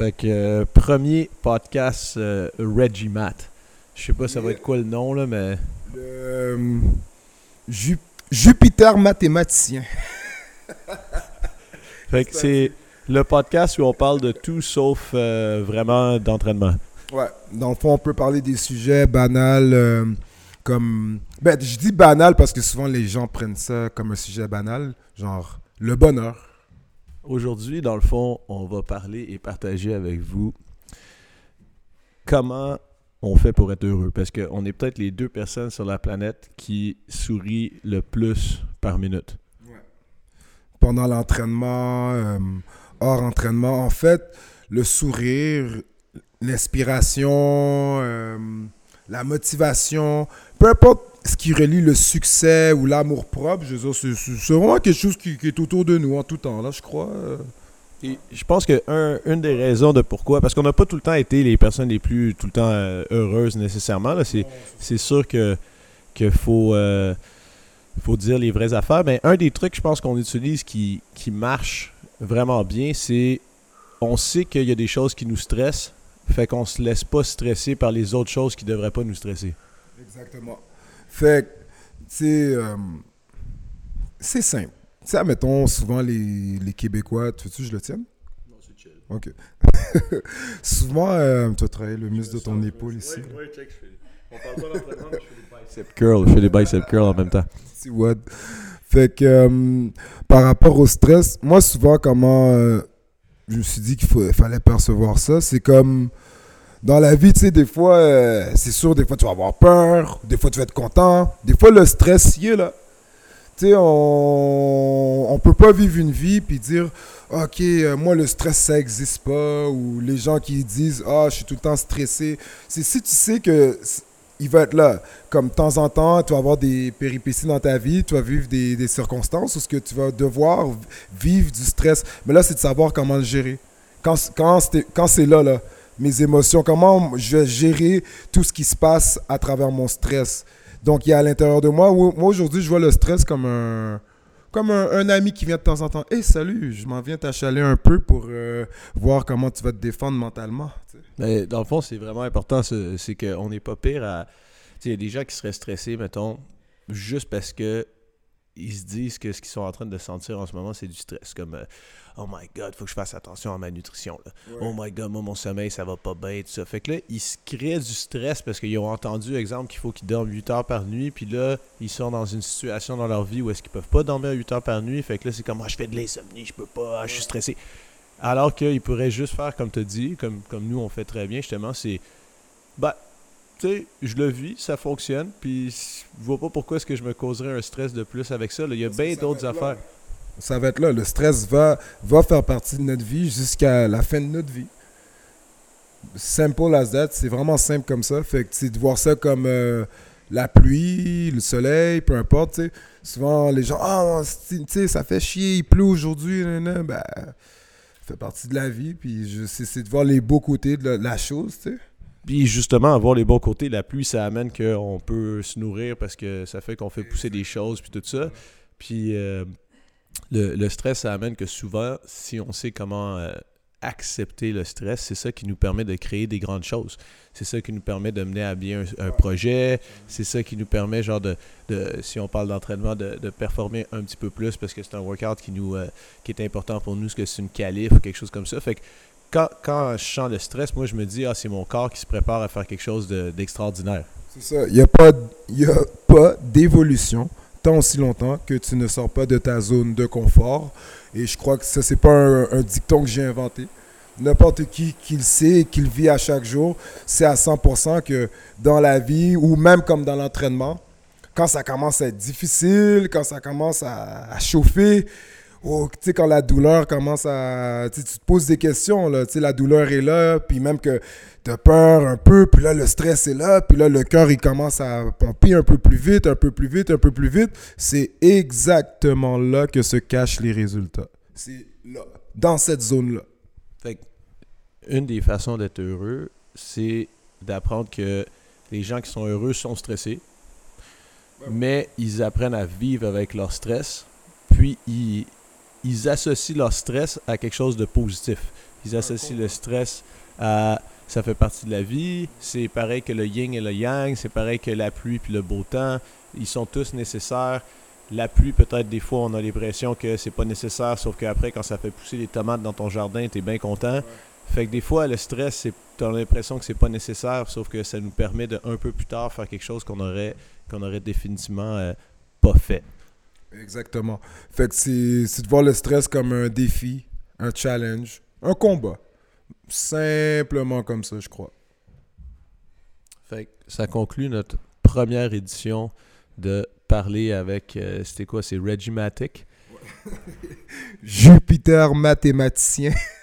Fait que euh, premier podcast euh, Reggie Matt. Je sais pas ça va être quoi le nom là, mais Le, euh, Ju- Jupiter mathématicien. fait que c'est le podcast où on parle de tout sauf euh, vraiment d'entraînement. Ouais, dans le fond, on peut parler des sujets banals comme... Ben, je dis banal parce que souvent les gens prennent ça comme un sujet banal, genre le bonheur. Aujourd'hui, dans le fond, on va parler et partager avec vous comment on fait pour être heureux. Parce qu'on est peut-être les deux personnes sur la planète qui sourient le plus par minute. Pendant l'entraînement, euh, hors entraînement, en fait, le sourire, l'inspiration, euh, la motivation, peu importe ce qui relie le succès ou l'amour propre, je veux dire, c'est- vraiment quelque chose qui, qui est autour de nous en tout temps, là, je crois. euh. Et je pense que un- une des raisons de pourquoi, parce qu'on n'a pas tout le temps été les personnes les plus tout le temps euh, heureuses nécessairement. C'est, c'est sûr que qu'il faut, euh, faut dire les vraies affaires. Mais un des trucs, je pense, qu'on utilise qui, qui marche vraiment bien, c'est on sait qu'il y a des choses qui nous stressent, fait qu'on se laisse pas stresser par les autres choses qui devraient pas nous stresser. Exactement. Fait que, tu sais, euh, c'est simple. Tu sais, mettons, souvent les, les Québécois, tu veux-tu que je le tienne? Non, c'est chill. Ok. souvent, euh, tu as travaillé le muscle de ton épaule ici. On parle pas mais je fais des bicep curls. Je fais des bicep curls en même temps. Petit wad. Fait que, euh, par rapport au stress, moi, souvent, comment euh, je me suis dit qu'il faut- fallait percevoir ça, c'est comme dans la vie, tu sais, des fois, euh, c'est sûr, des fois, tu vas avoir peur, des fois, tu vas être content, des fois, le stress, il est là. Tu sais, on, on peut pas vivre une vie puis dire, OK, euh, moi, le stress, ça existe pas, ou les gens qui disent, ah, je suis tout le temps stressé. C'est si tu sais que il va être là. Comme de temps en temps, tu vas avoir des péripéties dans ta vie, tu vas vivre des, circonstances où ce que tu vas devoir vivre du stress. Mais là, c'est de savoir comment le gérer. Quand, quand, quand c'est là, là, mes émotions, comment je vais gérer tout ce qui se passe à travers mon stress. Donc, il y a à l'intérieur de moi, moi aujourd'hui, je vois le stress comme un, comme un, ami qui vient de temps en temps. Hey, salut, je m'en viens t'achaler un peu pour euh, voir comment tu vas te défendre mentalement. Mais dans le fond, c'est vraiment important, c'est c'est qu'on n'est pas pire à. Tu sais, il y a des gens qui seraient stressés, mettons, juste parce que ils se disent que ce qu'ils sont en train de sentir en ce moment, c'est du stress. Comme euh, Oh my god, faut que je fasse attention à ma nutrition. là. Oh my god, moi, mon sommeil, ça va pas bien, tout ça. Fait que là, ils se créent du stress parce qu'ils ont entendu, exemple, qu'il faut qu'ils dorment 8 heures par nuit, puis là, ils sont dans une situation dans leur vie où est-ce qu'ils peuvent pas dormir 8 heures par nuit. Fait que là, c'est comme, ah, je fais de l'insomnie, je peux pas, ah, je suis stressé. Alors qu'ils pourraient juste faire comme tu dit, comme, comme nous on fait très bien, justement, c'est. Bah, tu sais, je le vis, ça fonctionne, puis je vois pas pourquoi est-ce que je me causerais un stress de plus avec ça. là. Il y a bien d'autres là. affaires. Ça va être là. Le stress va, va faire partie de notre vie jusqu'à la fin de notre vie. Simple as that. C'est vraiment simple comme ça. Fait que c'est de voir ça comme euh, la pluie, le soleil, peu importe. tu sais. Souvent, les gens, ah, sais, ça fait chier, il pleut aujourd'hui. Ben, ça fait partie de la vie. Puis je- c'est c'est de voir les beaux côtés de la, la chose. tu sais. Puis justement, avoir les bons côtés, la pluie, ça amène qu'on peut se nourrir parce que ça fait qu'on fait pousser des choses, puis tout ça. Puis euh, le, stress, ça amène que souvent, si on sait comment euh, accepter le stress, c'est ça qui nous permet de créer des grandes choses. C'est ça qui nous permet de mener à bien un, projet. C'est ça qui nous permet, genre, de, si on parle d'entraînement, de, de performer un petit peu plus parce que c'est un workout qui nous euh, qui est important pour nous, parce que c'est une qualif ou quelque chose comme ça. Fait que quand, quand je sens le stress, moi, je me dis, ah, c'est mon corps qui se prépare à faire quelque chose de- d'extraordinaire. C'est ça. Il n'y a pas, d'évolution tant aussi longtemps que tu ne sors pas de ta zone de confort. Et je crois que ça, c'est pas un, dicton que j'ai inventé. N'importe qui qui le sait et qui le vit à chaque jour, c'est à 100% que dans la vie ou même comme dans l'entraînement, quand ça commence à être difficile, quand ça commence à chauffer, oh, tu sais, quand la douleur commence à... Tu te poses des questions, là, tu sais, la douleur est là, puis même que tu as peur un peu, puis là, le stress est là, puis là, le cœur, il commence à pomper un peu plus vite, un peu plus vite, un peu plus vite. C'est exactement là que se cachent les résultats. C'est là, dans cette zone-là. Fait que une des façons d'être heureux, c'est d'apprendre que les gens qui sont heureux sont stressés, mais ils apprennent à vivre avec leur stress, puis ils, ils associent leur stress à quelque chose de positif. Ils associent le stress à ça fait partie de la vie. C'est pareil que le yin et le yang. C'est pareil que la pluie puis le beau temps. Ils sont tous nécessaires. La pluie, peut-être des fois, on a l'impression que c'est pas nécessaire, sauf qu'après, quand ça fait pousser les tomates dans ton jardin, t'es bien content. Fait que des fois, le stress, c'est, t'as l'impression que c'est pas nécessaire, sauf que ça nous permet de un peu plus tard faire quelque chose qu'on aurait, qu'on aurait définitivement euh, pas fait. Exactement. Fait que c'est, de voir le stress comme un défi, un challenge, un combat. Simplement comme ça, je crois. Fait que ça conclut notre première édition de parler avec, euh, c'était quoi, c'est Regimatic? Jupiter mathématicien.